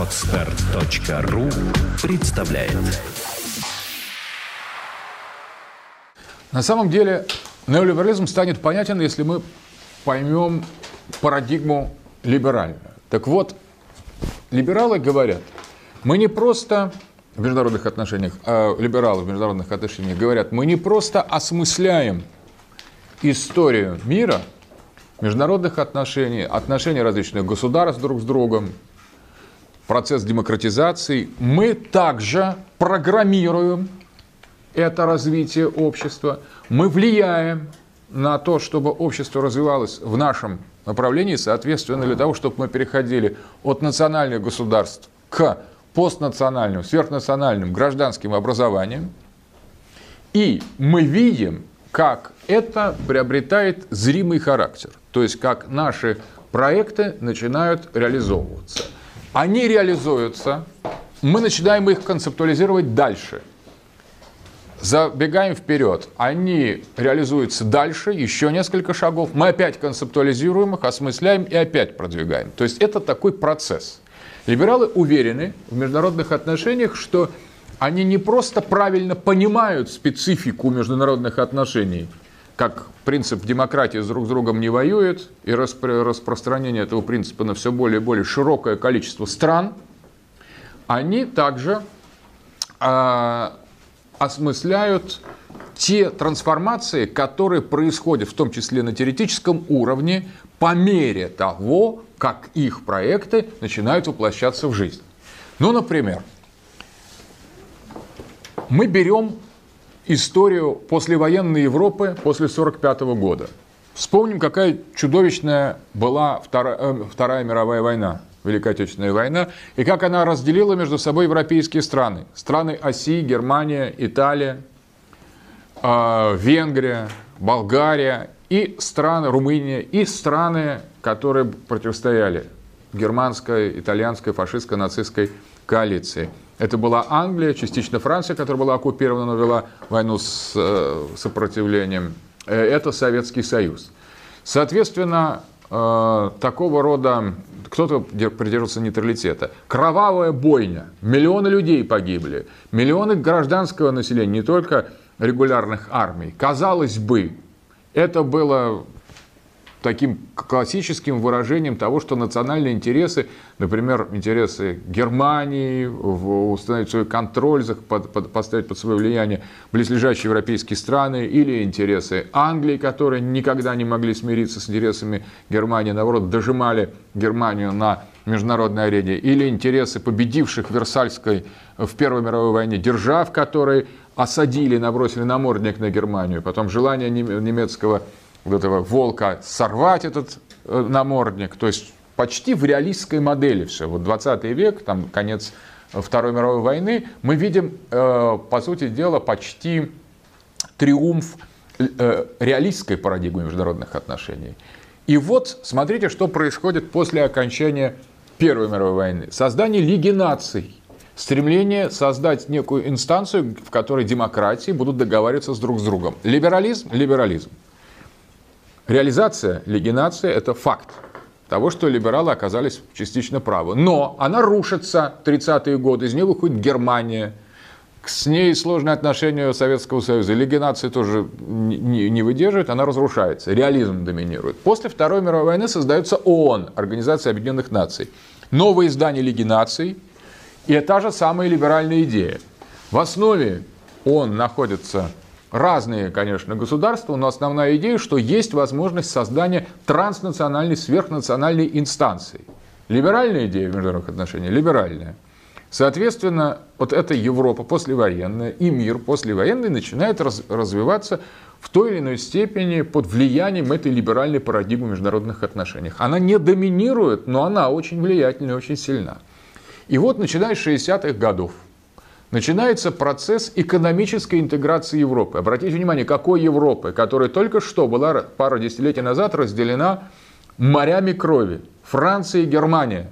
Отстар.ру представляет На самом деле неолиберализм станет понятен, если мы поймем парадигму либеральную. Так вот, либералы говорят, мы не просто в международных отношениях, а либералы в международных отношениях говорят, мы не просто осмысляем историю мира, международных отношений, отношений различных государств друг с другом, процесс демократизации, мы также программируем это развитие общества, мы влияем на то, чтобы общество развивалось в нашем направлении, соответственно, для того, чтобы мы переходили от национальных государств к постнациональным, сверхнациональным гражданским образованиям. И мы видим, как это приобретает зримый характер. То есть, как наши проекты начинают реализовываться. Они реализуются, мы начинаем их концептуализировать дальше. Забегаем вперед. Они реализуются дальше, еще несколько шагов. Мы опять концептуализируем их, осмысляем и опять продвигаем. То есть это такой процесс. Либералы уверены в международных отношениях, что они не просто правильно понимают специфику международных отношений, как принцип демократии друг с другом не воюет, и распро- распространение этого принципа на все более и более широкое количество стран, они также а, осмысляют те трансформации, которые происходят, в том числе на теоретическом уровне, по мере того, как их проекты начинают воплощаться в жизнь. Ну, например, мы берем историю послевоенной Европы после 1945 года. Вспомним, какая чудовищная была Вторая, э, Вторая мировая война, Великая Отечественная война, и как она разделила между собой европейские страны. Страны оси, Германия, Италия, э, Венгрия, Болгария и страны, Румыния, и страны, которые противостояли германской, итальянской, фашистской, нацистской коалиции. Это была Англия, частично Франция, которая была оккупирована, но вела войну с э, сопротивлением. Э, это Советский Союз. Соответственно, э, такого рода кто-то придерживался нейтралитета. Кровавая бойня. Миллионы людей погибли. Миллионы гражданского населения, не только регулярных армий. Казалось бы, это было таким классическим выражением того, что национальные интересы, например, интересы Германии, установить свой контроль, поставить под свое влияние близлежащие европейские страны, или интересы Англии, которые никогда не могли смириться с интересами Германии, наоборот, дожимали Германию на международной арене, или интересы победивших в Версальской в Первой мировой войне держав, которые осадили, набросили намордник на Германию, потом желание немецкого вот этого волка сорвать этот э, намордник, то есть почти в реалистской модели все. Вот 20 век, там конец Второй мировой войны, мы видим, э, по сути дела, почти триумф э, реалистской парадигмы международных отношений. И вот смотрите, что происходит после окончания Первой мировой войны. Создание Лиги наций. Стремление создать некую инстанцию, в которой демократии будут договариваться с друг с другом. Либерализм – либерализм. Реализация Лиги наций – это факт того, что либералы оказались частично правы. Но она рушится 30-е годы, из нее выходит Германия, с ней сложные отношения Советского Союза. Лиги нации тоже не выдерживает, она разрушается. Реализм доминирует. После Второй мировой войны создается ООН, Организация Объединенных Наций. Новое издание Лиги наций и та же самая либеральная идея. В основе ООН находится разные, конечно, государства, но основная идея, что есть возможность создания транснациональной, сверхнациональной инстанции. Либеральная идея в международных отношениях? Либеральная. Соответственно, вот эта Европа послевоенная и мир послевоенный начинает раз, развиваться в той или иной степени под влиянием этой либеральной парадигмы в международных отношениях. Она не доминирует, но она очень влиятельна и очень сильна. И вот начиная с 60-х годов, начинается процесс экономической интеграции Европы. Обратите внимание, какой Европы, которая только что была пару десятилетий назад разделена морями крови. Франция и Германия.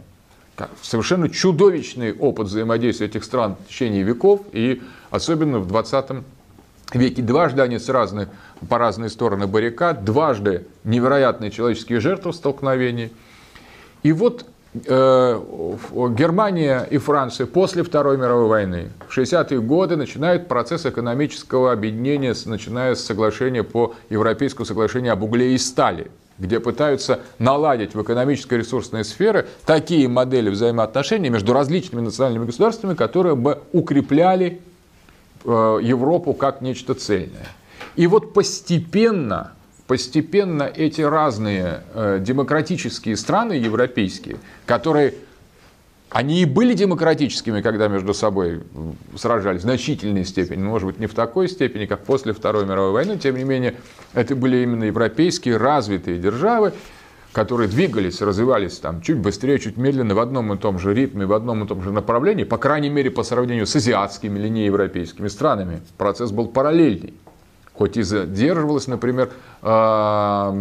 Совершенно чудовищный опыт взаимодействия этих стран в течение веков, и особенно в 20 веке. Дважды они с разных, по разные стороны баррикад, дважды невероятные человеческие жертвы столкновений. И вот Германия и Франция после Второй мировой войны в 60-е годы начинают процесс экономического объединения, начиная с соглашения по Европейскому соглашению об угле и стали, где пытаются наладить в экономической ресурсной сфере такие модели взаимоотношений между различными национальными государствами, которые бы укрепляли э, Европу как нечто цельное. И вот постепенно постепенно эти разные э, демократические страны европейские, которые они и были демократическими, когда между собой сражались в значительной степени, может быть, не в такой степени, как после Второй мировой войны, тем не менее, это были именно европейские развитые державы, которые двигались, развивались там чуть быстрее, чуть медленно, в одном и том же ритме, в одном и том же направлении, по крайней мере, по сравнению с азиатскими или неевропейскими странами. Процесс был параллельный хоть и задерживалось, например, а,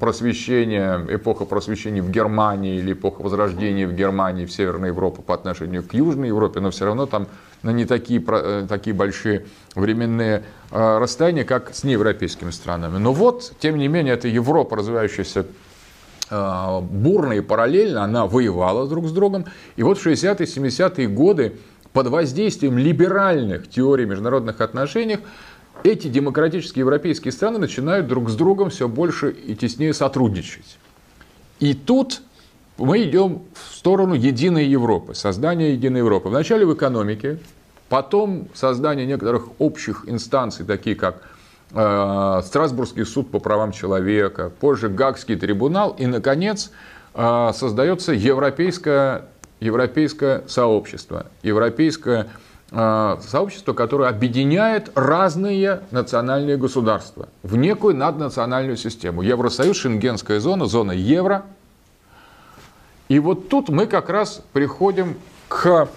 просвещение, эпоха просвещения в Германии или эпоха возрождения в Германии, в Северной Европе по отношению к Южной Европе, но все равно там на не такие, э, такие большие временные а, расстояния, как с неевропейскими странами. Но вот, тем не менее, это Европа, развивающаяся а, бурно и параллельно, она воевала друг с другом. И вот в 60-е, 70-е годы под воздействием либеральных теорий международных отношений эти демократические европейские страны начинают друг с другом все больше и теснее сотрудничать. И тут мы идем в сторону единой Европы, создания единой Европы. Вначале в экономике, потом создание некоторых общих инстанций, такие как э, Страсбургский суд по правам человека, позже Гагский трибунал, и, наконец, э, создается европейское, европейское сообщество, европейское сообщество, которое объединяет разные национальные государства в некую наднациональную систему. Евросоюз, Шенгенская зона, зона евро. И вот тут мы как раз приходим к,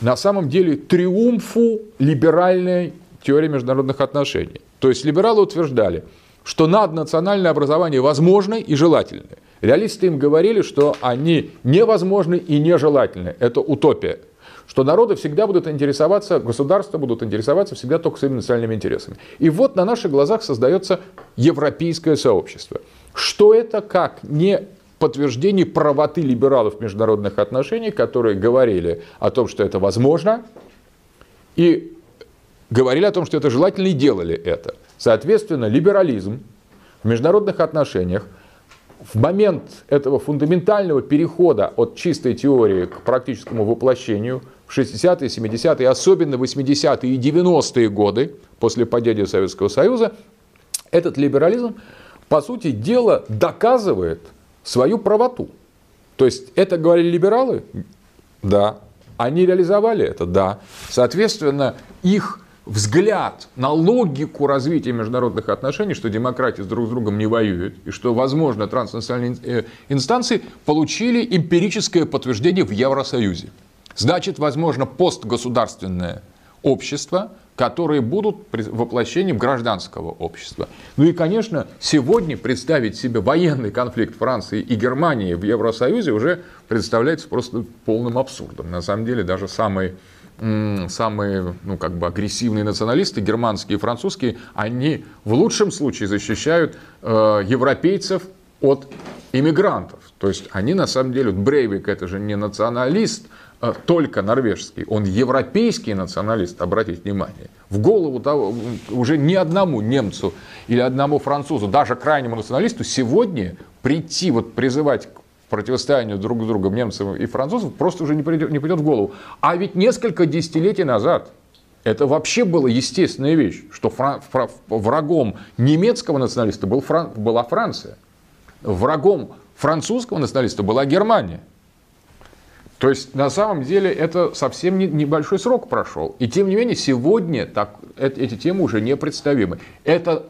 на самом деле, триумфу либеральной теории международных отношений. То есть либералы утверждали, что наднациональное образование возможно и желательно. Реалисты им говорили, что они невозможны и нежелательны. Это утопия что народы всегда будут интересоваться, государства будут интересоваться всегда только своими национальными интересами. И вот на наших глазах создается европейское сообщество. Что это как не подтверждение правоты либералов в международных отношениях, которые говорили о том, что это возможно, и говорили о том, что это желательно и делали это. Соответственно, либерализм в международных отношениях в момент этого фундаментального перехода от чистой теории к практическому воплощению в 60-е, 70-е, особенно 80-е и 90-е годы после падения Советского Союза, этот либерализм, по сути дела, доказывает свою правоту. То есть это говорили либералы? Да. Они реализовали это? Да. Соответственно, их взгляд на логику развития международных отношений, что демократии с друг с другом не воюют, и что, возможно, транснациональные э, инстанции получили эмпирическое подтверждение в Евросоюзе. Значит, возможно, постгосударственное общество, которые будут воплощением гражданского общества. Ну и, конечно, сегодня представить себе военный конфликт Франции и Германии в Евросоюзе уже представляется просто полным абсурдом. На самом деле, даже самые самые ну, как бы агрессивные националисты, германские и французские, они в лучшем случае защищают э, европейцев от иммигрантов. То есть они на самом деле, Брейвик это же не националист, только норвежский, он европейский националист, обратите внимание. В голову того, уже ни одному немцу или одному французу, даже крайнему националисту сегодня прийти, вот призывать противостоянию друг с другом немцев и французов просто уже не придет, не придет в голову. А ведь несколько десятилетий назад это вообще была естественная вещь, что фран, фра, врагом немецкого националиста был Фран, была Франция. Врагом французского националиста была Германия. То есть на самом деле это совсем не, небольшой срок прошел. И тем не менее сегодня так, эти темы уже непредставимы. Это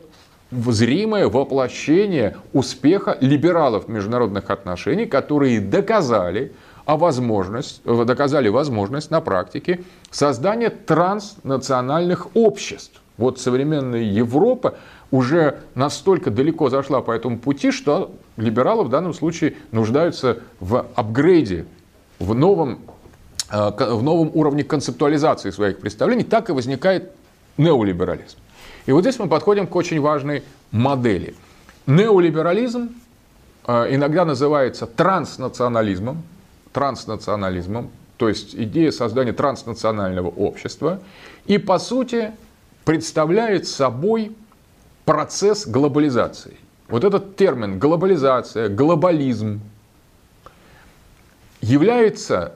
зримое воплощение успеха либералов международных отношений, которые доказали, а возможность, доказали возможность на практике создания транснациональных обществ. Вот современная Европа уже настолько далеко зашла по этому пути, что либералы в данном случае нуждаются в апгрейде, в новом, э, в новом уровне концептуализации своих представлений. Так и возникает неолиберализм. И вот здесь мы подходим к очень важной модели. Неолиберализм э, иногда называется транснационализмом. транснационализмом, то есть идея создания транснационального общества, и по сути представляет собой процесс глобализации. Вот этот термин глобализация, глобализм является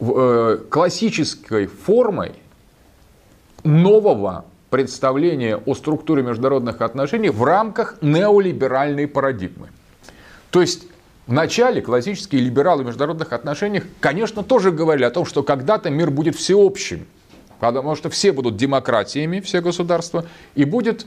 э, классической формой нового представления о структуре международных отношений в рамках неолиберальной парадигмы. То есть в начале классические либералы в международных отношениях, конечно, тоже говорили о том, что когда-то мир будет всеобщим, потому что все будут демократиями, все государства, и будет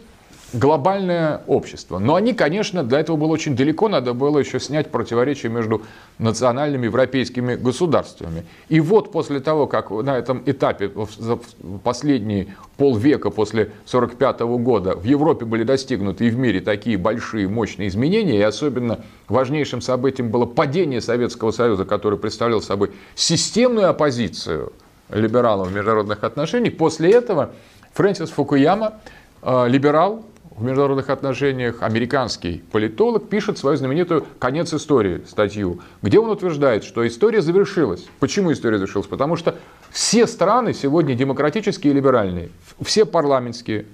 глобальное общество. Но они, конечно, для этого было очень далеко, надо было еще снять противоречия между национальными европейскими государствами. И вот после того, как на этом этапе, за последние полвека после 1945 года в Европе были достигнуты и в мире такие большие, мощные изменения, и особенно важнейшим событием было падение Советского Союза, который представлял собой системную оппозицию либералам в международных отношениях, после этого Фрэнсис Фукуяма, э, либерал, в международных отношениях американский политолог пишет свою знаменитую «Конец истории» статью, где он утверждает, что история завершилась. Почему история завершилась? Потому что все страны сегодня демократические и либеральные, все парламентские,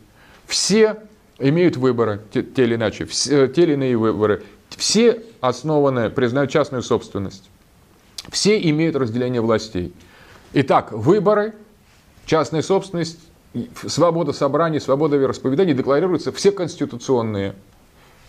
все имеют выборы, те, те или иначе, все, те или иные выборы, все основаны, признают частную собственность, все имеют разделение властей. Итак, выборы, частная собственность, свобода собраний, свобода вероисповедания декларируются все конституционные.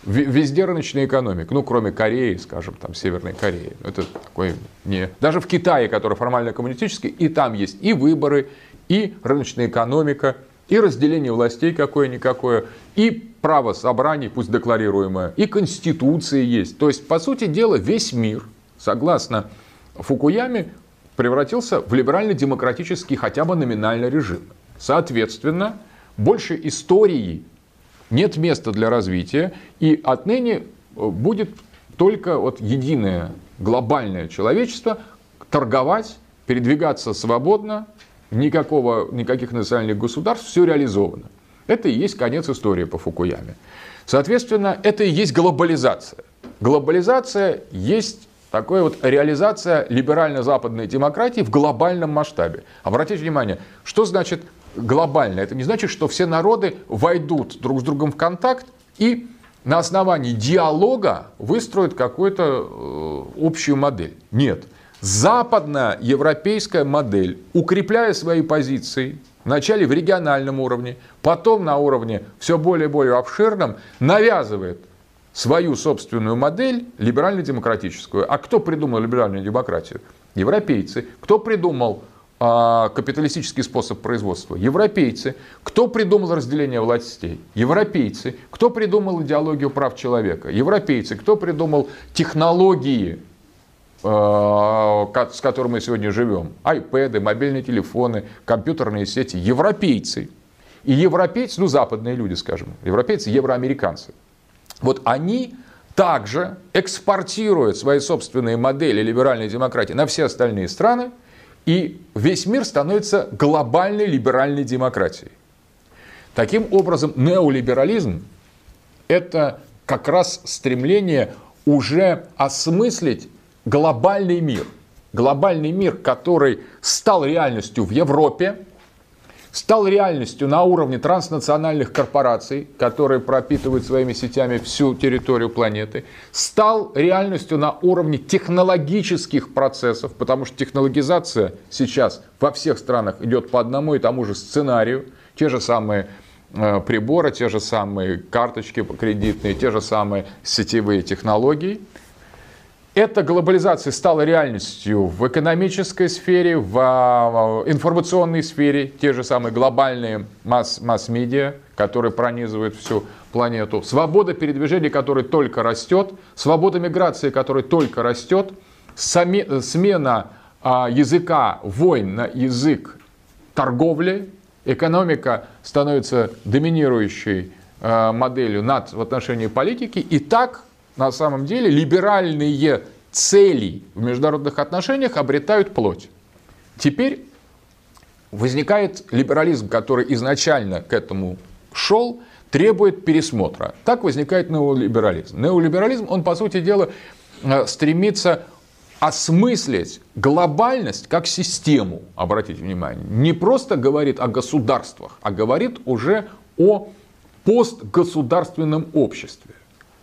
Везде рыночная экономика, ну, кроме Кореи, скажем, там, Северной Кореи. Это такой не... Даже в Китае, который формально коммунистический, и там есть и выборы, и рыночная экономика, и разделение властей какое-никакое, и право собраний, пусть декларируемое, и конституция есть. То есть, по сути дела, весь мир, согласно Фукуяме, превратился в либерально-демократический хотя бы номинальный режим. Соответственно, больше истории нет места для развития, и отныне э, будет только вот единое глобальное человечество торговать, передвигаться свободно, никакого, никаких национальных государств, все реализовано. Это и есть конец истории по Фукуяме. Соответственно, это и есть глобализация. Глобализация есть такая вот реализация либерально-западной демократии в глобальном масштабе. Обратите внимание, что значит глобально. Это не значит, что все народы войдут друг с другом в контакт и на основании диалога выстроят какую-то э, общую модель. Нет. Западная европейская модель, укрепляя свои позиции, вначале в региональном уровне, потом на уровне все более и более обширном, навязывает свою собственную модель либерально-демократическую. А кто придумал либеральную демократию? Европейцы. Кто придумал капиталистический способ производства? Европейцы. Кто придумал разделение властей? Европейцы. Кто придумал идеологию прав человека? Европейцы. Кто придумал технологии, а, с которыми мы сегодня живем? Айпэды, мобильные телефоны, компьютерные сети. Европейцы. И европейцы, ну западные люди, скажем, европейцы, евроамериканцы. Вот они также экспортируют свои собственные модели либеральной демократии на все остальные страны, и весь мир становится глобальной либеральной демократией. Таким образом, неолиберализм – это как раз стремление уже осмыслить глобальный мир. Глобальный мир, который стал реальностью в Европе, стал реальностью на уровне транснациональных корпораций, которые пропитывают своими сетями всю территорию планеты, стал реальностью на уровне технологических процессов, потому что технологизация сейчас во всех странах идет по одному и тому же сценарию, те же самые э, приборы, те же самые карточки кредитные, те же самые сетевые технологии – эта глобализация стала реальностью в экономической сфере, в а, информационной сфере, те же самые глобальные масс- масс-медиа, которые пронизывают всю планету, свобода передвижения, которая только растет, свобода миграции, которая только растет, сами, смена а, языка войн на язык торговли, экономика становится доминирующей а, моделью над в отношении политики, и так на самом деле либеральные цели в международных отношениях обретают плоть. Теперь возникает либерализм, который изначально к этому шел, требует пересмотра. Так возникает неолиберализм. Неолиберализм, он, по сути дела, э, стремится осмыслить глобальность как систему, обратите внимание, не просто говорит о государствах, а говорит уже о постгосударственном обществе,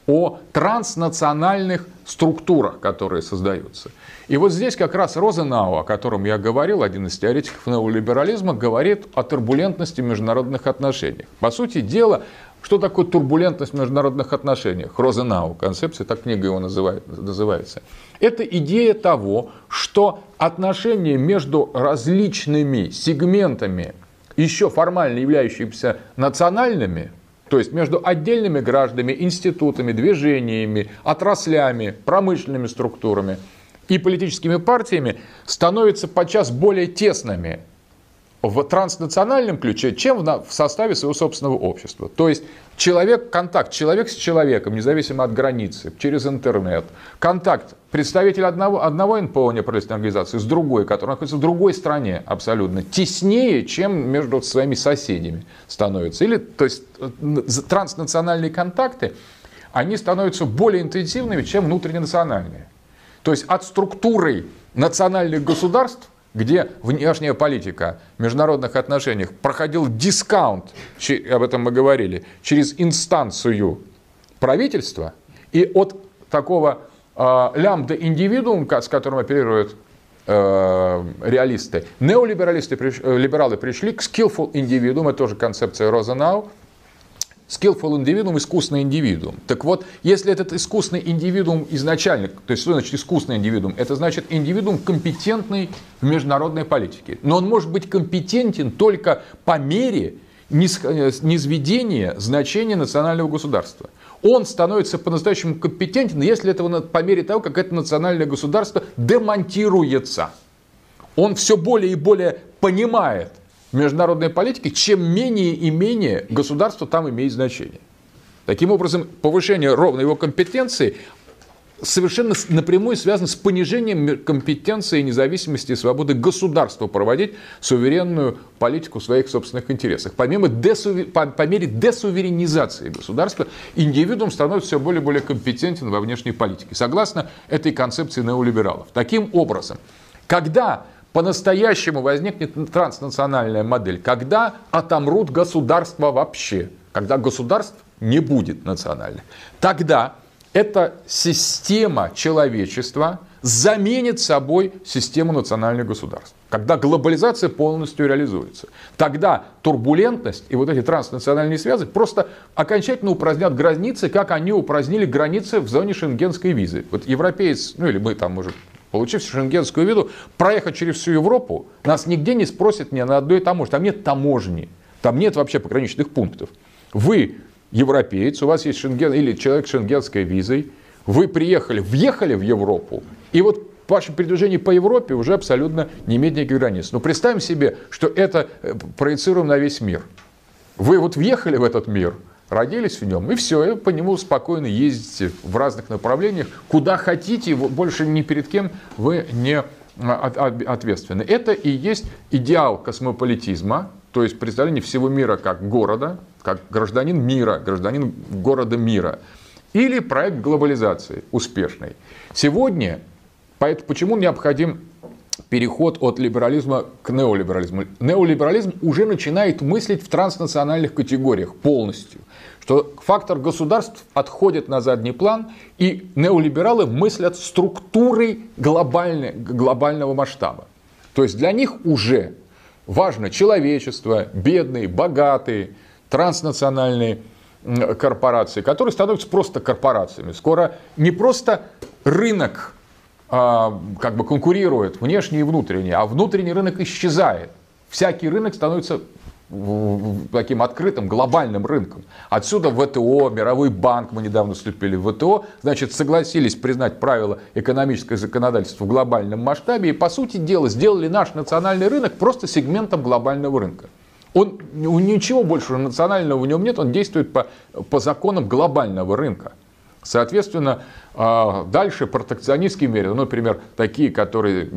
о транснациональных структурах, которые создаются. И вот здесь как раз Розенау, о котором я говорил, один из теоретиков неолиберализма, говорит о турбулентности международных отношений. По сути дела, что такое турбулентность в международных отношениях? Розенау, концепция, так книга его называет, называется. Это идея того, что отношения между различными сегментами, еще формально являющимися национальными, то есть между отдельными гражданами, институтами, движениями, отраслями, промышленными структурами и политическими партиями становятся подчас более тесными, в транснациональном ключе, чем в составе своего собственного общества. То есть человек, контакт, человек с человеком, независимо от границы, через интернет, контакт представитель одного, одного НПО неправительственной организации с другой, которая находится в другой стране абсолютно, теснее, чем между своими соседями становится. Или, то есть э, транснациональные контакты, они становятся более интенсивными, чем внутренненациональные. То есть от структуры национальных государств где внешняя политика в международных отношениях проходил дискаунт, об этом мы говорили, через инстанцию правительства, и от такого э, лямбда индивидуум, с которым оперируют э, реалисты, неолибералисты, э, либералы пришли к skillful индивидуум, это тоже концепция Розенау, Skillful индивидуум – искусный индивидуум. Так вот, если этот искусный индивидуум изначально, то есть что значит искусный индивидуум? Это значит индивидуум компетентный в международной политике. Но он может быть компетентен только по мере низведения значения национального государства. Он становится по-настоящему компетентен, если этого по мере того, как это национальное государство демонтируется. Он все более и более понимает – международной политики, чем менее и менее государство там имеет значение. Таким образом, повышение ровно его компетенции совершенно напрямую связано с понижением компетенции, независимости и свободы государства проводить суверенную политику в своих собственных интересах. Помимо десувер... по, по мере десуверенизации государства, индивидуум становится все более и более компетентен во внешней политике, согласно этой концепции неолибералов. Таким образом, когда по-настоящему возникнет транснациональная модель, когда отомрут государства вообще, когда государств не будет национальных. Тогда эта система человечества заменит собой систему национальных государств. Когда глобализация полностью реализуется. Тогда турбулентность и вот эти транснациональные связи просто окончательно упразднят границы, как они упразднили границы в зоне шенгенской визы. Вот европеец, ну или мы там, может, получив шенгенскую визу, проехать через всю Европу, нас нигде не спросят ни на одной таможне. Там нет таможни, там нет вообще пограничных пунктов. Вы европеец, у вас есть шенген или человек с шенгенской визой, вы приехали, въехали в Европу, и вот ваше передвижение по Европе уже абсолютно не имеет никаких границ. Но представим себе, что это э, проецируем на весь мир. Вы вот въехали в этот мир, родились в нем, и все, и по нему спокойно ездите в разных направлениях, куда хотите, больше ни перед кем вы не а, ответственны. Это и есть идеал космополитизма, то есть представление всего мира как города, как гражданин мира, гражданин города мира. Или проект глобализации успешный. Сегодня, поэтому почему необходим переход от либерализма к неолиберализму. Неолиберализм уже начинает мыслить в транснациональных категориях полностью. Что фактор государств отходит на задний план, и неолибералы мыслят структурой глобального масштаба. То есть для них уже важно человечество, бедные, богатые, транснациональные корпорации, которые становятся просто корпорациями. Скоро не просто рынок а, как бы конкурирует внешний и внутренний, а внутренний рынок исчезает. Всякий рынок становится таким открытым глобальным рынком. Отсюда ВТО, Мировой банк, мы недавно вступили в ВТО, значит, согласились признать правила экономического законодательства в глобальном масштабе и, по сути дела, сделали наш национальный рынок просто сегментом глобального рынка. Он, ничего больше национального в нем нет, он действует по, по законам глобального рынка. Соответственно, а, дальше протекционистские меры, ну, например, такие, которые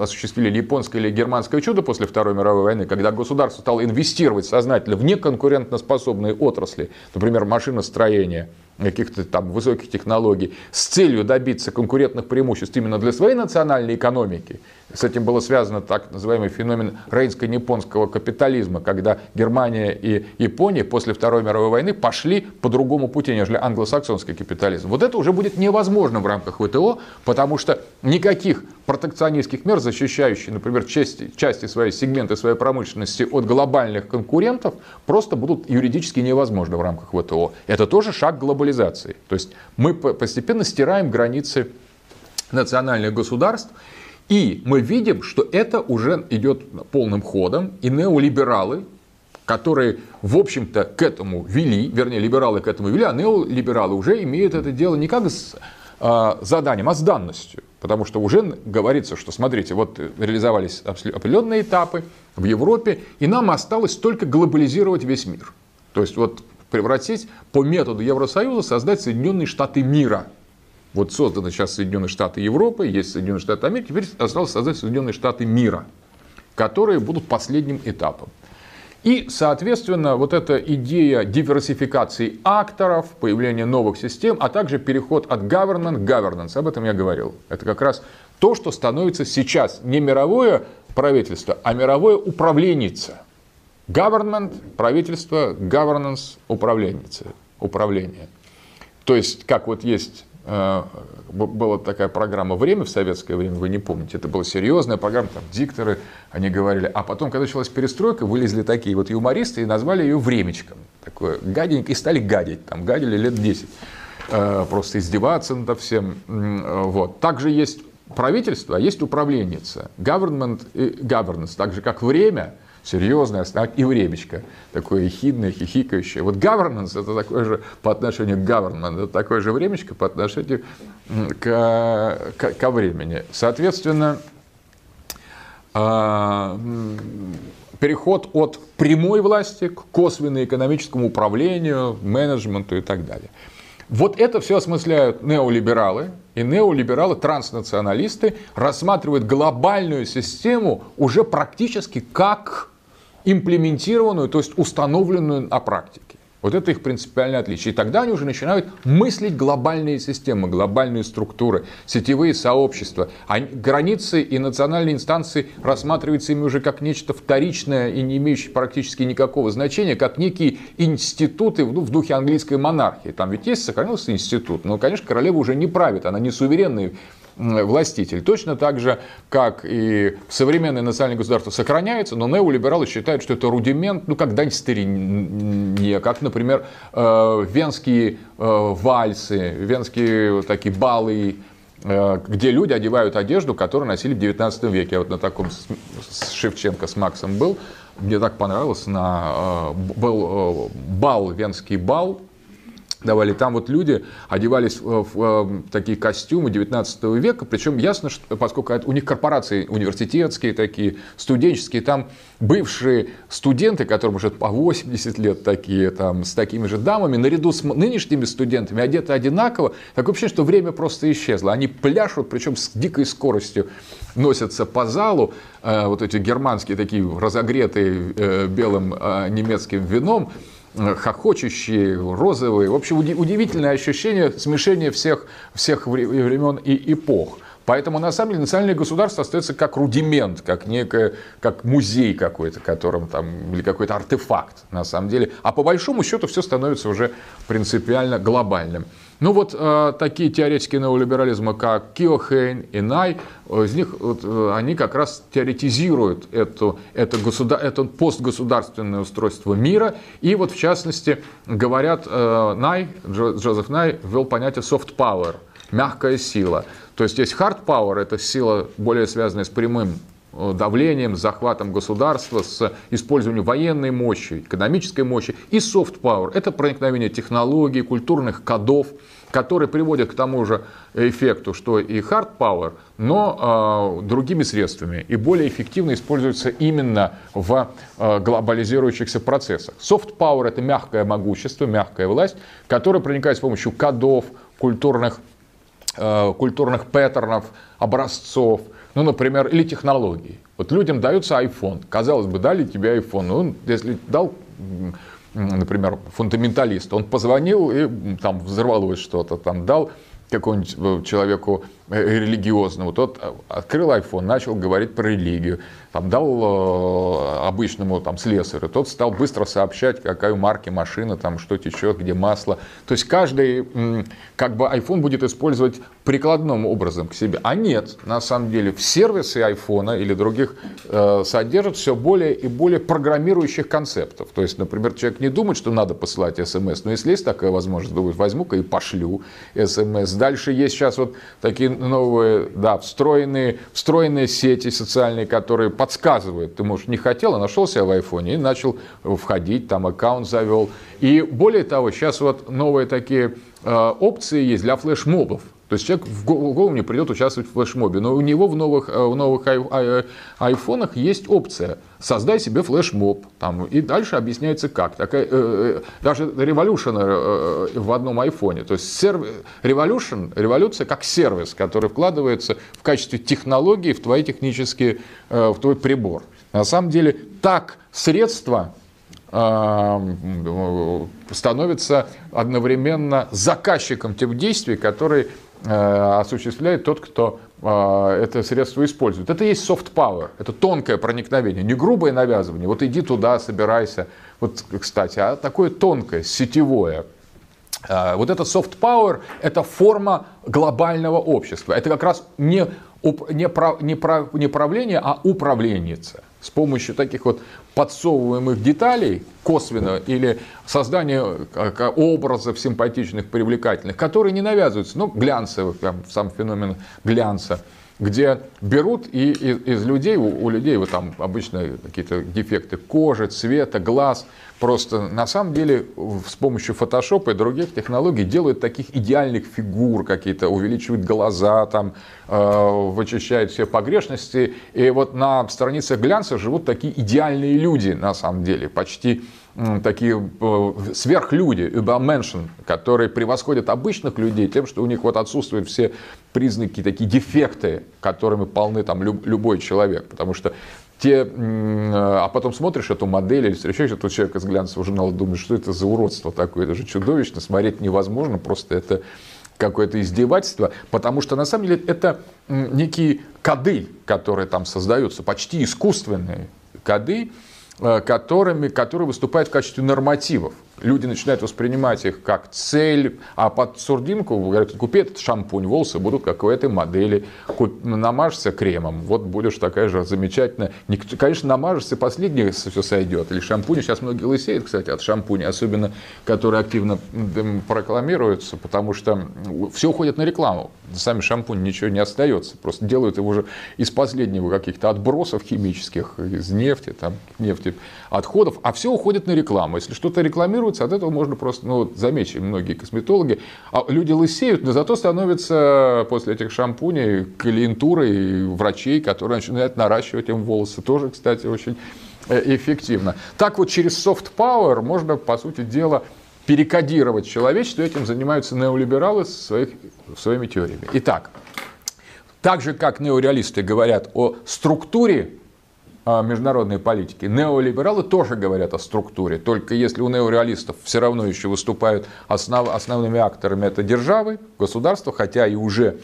осуществили японское или германское чудо после Второй мировой войны, когда государство стало инвестировать сознательно в неконкурентоспособные отрасли, например, машиностроение, каких-то там высоких технологий с целью добиться конкурентных преимуществ именно для своей национальной экономики, с этим было связано так называемый феномен рейнско-японского капитализма, когда Германия и Япония после Второй мировой войны пошли по другому пути, нежели англосаксонский капитализм. Вот это уже будет невозможно в рамках ВТО, потому что никаких протекционистских мер, защищающих, например, части, части своей сегменты своей промышленности от глобальных конкурентов, просто будут юридически невозможны в рамках ВТО. Это тоже шаг глобализации. То есть мы постепенно стираем границы национальных государств и мы видим, что это уже идет полным ходом, и неолибералы, которые, в общем-то, к этому вели, вернее, либералы к этому вели, а неолибералы уже имеют это дело не как с э, заданием, а с данностью. Потому что уже говорится, что, смотрите, вот реализовались определенные этапы в Европе, и нам осталось только глобализировать весь мир. То есть вот превратить по методу Евросоюза, создать Соединенные Штаты мира – вот созданы сейчас Соединенные Штаты Европы, есть Соединенные Штаты Америки, теперь осталось создать Соединенные Штаты мира, которые будут последним этапом. И, соответственно, вот эта идея диверсификации акторов, появления новых систем, а также переход от governance к governance, об этом я говорил. Это как раз то, что становится сейчас не мировое правительство, а мировое управленница. Government, правительство, governance, управленница, управление. То есть, как вот есть Э, была такая программа «Время» в советское время, вы не помните, это была серьезная программа, там дикторы, они говорили, а потом, когда началась перестройка, вылезли такие вот юмористы и назвали ее «Времечком», такое гаденько, и стали гадить, там гадили лет 10, э, просто издеваться над всем, э, вот. Также есть правительство, а есть управленница, government governance, так же как время – серьезное, и времечко такое ехидное, хихикающее. Вот governance это такое же по отношению к government, это такое же времечко по отношению к, к, ко времени. Соответственно, а, переход от прямой власти к косвенно-экономическому управлению, менеджменту и так далее. Вот это все осмысляют неолибералы, и неолибералы, транснационалисты рассматривают глобальную систему уже практически как имплементированную, то есть установленную на практике. Вот это их принципиальное отличие. И тогда они уже начинают мыслить глобальные системы, глобальные структуры, сетевые сообщества. А границы и национальные инстанции рассматриваются ими уже как нечто вторичное и не имеющее практически никакого значения, как некие институты ну, в духе английской монархии. Там ведь есть, сохранился институт, но, конечно, королева уже не правит, она не суверенный властитель. Точно так же, как и современное национальное государство сохраняется, но неолибералы считают, что это рудимент, ну, как дань старине, как, например, э, венские э, вальсы, венские такие балы, э, где люди одевают одежду, которую носили в 19 веке. Я вот на таком с Шевченко с Максом был, мне так понравилось, на, был бал, венский бал, давали. Там вот люди одевались в, в, в такие костюмы 19 века, причем ясно, что поскольку у них корпорации университетские такие, студенческие, там бывшие студенты, которым уже по 80 лет такие, там, с такими же дамами, наряду с нынешними студентами одеты одинаково, такое ощущение, что время просто исчезло. Они пляшут, причем с дикой скоростью носятся по залу, э, вот эти германские такие разогретые э, белым э, немецким вином, хохочущие, розовые. В общем, удивительное ощущение смешения всех, всех времен и эпох. Поэтому, на самом деле, национальное государство остается как рудимент, как некое, как музей какой-то, которым там, или какой-то артефакт, на самом деле. А по большому счету все становится уже принципиально глобальным. Ну вот э, такие теоретики неолиберализма, как Киохейн и Най, э, из них вот, э, они как раз теоретизируют эту, это, государ, это постгосударственное устройство мира. И вот в частности говорят, э, Най, Джозеф Най ввел понятие soft power, мягкая сила. То есть есть hard power, это сила более связанная с прямым Э, давлением, с захватом государства, с использованием военной мощи, экономической мощи. И soft power – это проникновение технологий, культурных кодов, которые приводят к тому же эффекту, что и hard power, но э, другими средствами и более эффективно используются именно в э, глобализирующихся процессах. Soft power – это мягкое могущество, мягкая власть, которая проникает с помощью кодов, культурных, э, культурных паттернов, образцов – ну, например, или технологии. Вот людям дается iPhone. Казалось бы, дали тебе iPhone. Ну, если дал например, фундаменталист, он позвонил и там взорвалось что-то, там дал какому-нибудь э, человеку религиозному, тот открыл iPhone, начал говорить про религию, там, дал э, обычному там, слесарю, тот стал быстро сообщать, какая марки машина, там, что течет, где масло. То есть каждый как бы iPhone будет использовать прикладным образом к себе. А нет, на самом деле, в сервисы iPhone или других э, содержат все более и более программирующих концептов. То есть, например, человек не думает, что надо посылать смс, но если есть такая возможность, думает, возьму-ка и пошлю смс. Дальше есть сейчас вот такие новые, да, встроенные, встроенные сети социальные, которые подсказывает. Ты, может, не хотел, а нашел себя в айфоне и начал входить, там аккаунт завел. И более того, сейчас вот новые такие э, опции есть для флешмобов. То есть человек в голову не придет участвовать в флешмобе, но у него в новых, э, в новых ай, айфонах есть опция «Создай себе флешмоб». Там, и дальше объясняется как. Такая, э, э даже э, в одном айфоне. То есть серв... Revolution, революция как сервис, который вкладывается в качестве технологии в твои технические, э, в твой прибор. На самом деле так средства становится одновременно заказчиком тех действий, которые Э, осуществляет тот, кто э, это средство использует. Это есть soft power, это тонкое проникновение, не грубое навязывание. Вот иди туда, собирайся. Вот, кстати, а такое тонкое, сетевое. Э, вот это soft power – это форма глобального общества. Это как раз не, не, не, не правление, а управленница с помощью таких вот подсовываемых деталей косвенно или создания образов симпатичных, привлекательных, которые не навязываются, ну, глянцевых, там, сам феномен глянца, где берут и из, людей, у, у людей вот там обычно какие-то дефекты кожи, цвета, глаз, просто на самом деле с помощью фотошопа и других технологий делают таких идеальных фигур какие-то, увеличивают глаза, там, э, вычищают все погрешности. И вот на страницах глянца живут такие идеальные люди на самом деле, почти такие э, сверхлюди, übermenschen, которые превосходят обычных людей тем, что у них вот отсутствуют все признаки, такие дефекты, которыми полны там любой человек. Потому что те, а потом смотришь эту модель или встречаешь этого человека из глянцевого журнала, думаешь, что это за уродство такое, это же чудовищно, смотреть невозможно, просто это какое-то издевательство, потому что на самом деле это некие коды, которые там создаются, почти искусственные коды, Э, которыми, которые выступают в качестве нормативов. Люди начинают воспринимать их как цель, а под сурдинку говорят, купи этот шампунь, волосы будут как у этой модели, Куп, намажешься кремом, вот будешь такая же замечательная. Конечно, намажешься, последнее все сойдет. Или шампунь, сейчас многие лысеют, кстати, от шампуня, особенно которые активно прокламируются, потому что все уходит на рекламу. Сами шампунь ничего не остается, просто делают его уже из последнего каких-то отбросов химических, из нефти, там, нефти отходов, а все уходит на рекламу. Если что-то рекламируется, от этого можно просто, ну, вот заметьте, многие косметологи, а люди лысеют, но зато становятся после этих шампуней клиентурой врачей, которые начинают наращивать им волосы. Тоже, кстати, очень э, эффективно. Так вот, через soft power можно, по сути дела, перекодировать человечество, этим занимаются неолибералы своих, своими теориями. Итак, так же, как неореалисты говорят о структуре международной политики. Неолибералы тоже говорят о структуре, только если у неореалистов все равно еще выступают основ, основными акторами это державы, государства, хотя и уже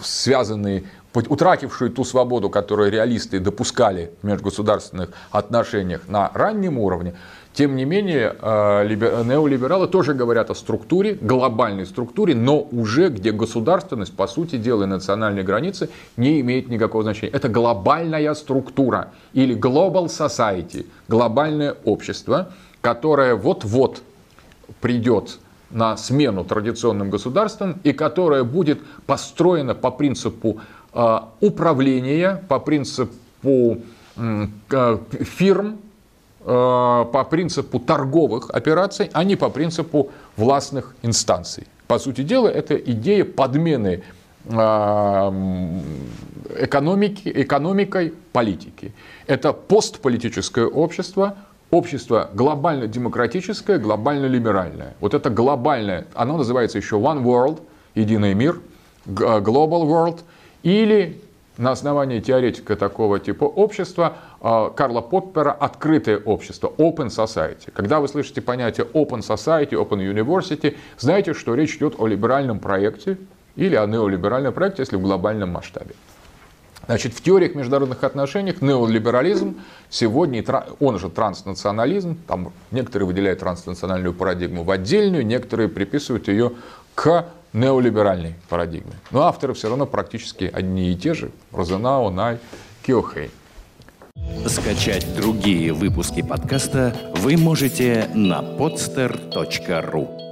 связанные, утратившие ту свободу, которую реалисты допускали в межгосударственных отношениях на раннем уровне, тем не менее, э, неолибералы тоже говорят о структуре, глобальной структуре, но уже где государственность, по сути дела, и национальные границы не имеет никакого значения. Это глобальная структура или global society, глобальное общество, которое вот-вот придет на смену традиционным государствам и которое будет построено по принципу э, управления, по принципу фирм, по принципу торговых операций, а не по принципу властных инстанций. По сути дела, это идея подмены э, экономики, экономикой политики. Это постполитическое общество, общество глобально-демократическое, глобально-либеральное. Вот это глобальное, оно называется еще One World, единый мир, Global World, или на основании теоретика такого типа общества а, Карла Поппера «Открытое общество», Open Society. Когда вы слышите понятие Open Society, Open University, знаете, что речь идет о либеральном проекте или о неолиберальном проекте, если в глобальном масштабе. Значит, в теориях международных отношений неолиберализм сегодня, он же транснационализм, там некоторые выделяют транснациональную парадигму в отдельную, некоторые приписывают ее к неолиберальной парадигме. Но авторы все равно практически одни и те же. Розенау, Най, Киохей. Скачать другие выпуски подкаста вы можете на podster.ru